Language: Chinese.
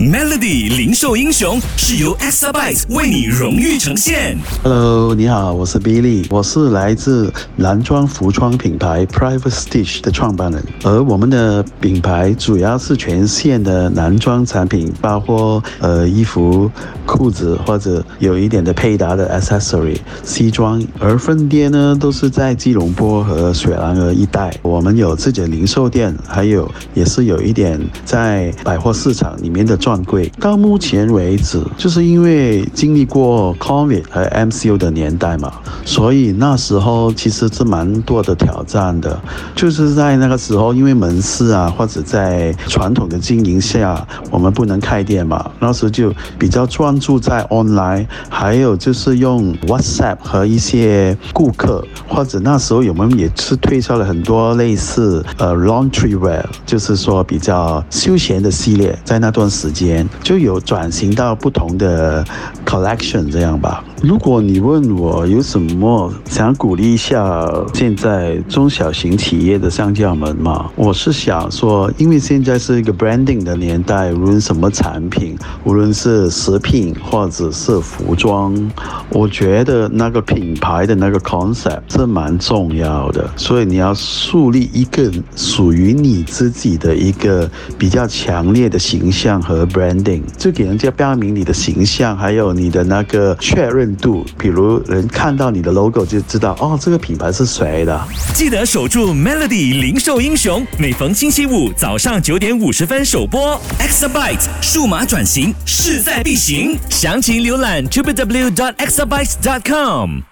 Melody 零售英雄是由 Exabyte 为你荣誉呈现。Hello，你好，我是 Billy，我是来自男装服装品牌 Private Stitch 的创办人，而我们的品牌主要是全线的男装产品，包括呃衣服、裤子或者有一点的配搭的 accessory 西装，而分店呢都是在吉隆坡和雪兰莪一带，我们有自己的零售店，还有也是有一点在百货市场里面的专柜。到目前为止，就是因为经历过 COVID 和 MCU 的年代嘛，所以那时候其实是蛮多的挑战的。就是在那个时候，因为门市啊，或者在传统的经营下，我们不能开店嘛，那时候就比较专注在 online，还有就是用 WhatsApp 和一些顾客，或者那时候我们也是推销了很多类似呃 laundry wear，就是说比较休闲的系列，在那段时间间就有转型到不同的 collection 这样吧。如果你问我有什么想鼓励一下现在中小型企业的商家们嘛，我是想说，因为现在是一个 branding 的年代，无论什么产品，无论是食品或者是服装，我觉得那个品牌的那个 concept 是蛮重要的，所以你要树立一个属于你自己的一个比较强烈的形象和 branding，就给人家标明你的形象，还有你的那个确认度，比如人看到你的 logo 就知道哦，这个品牌是谁的。记得守住 Melody 零售英雄，每逢星期五早上九点五十分首播。Exabyte 数码转型势在必行，详情浏览 www.exabyte.com。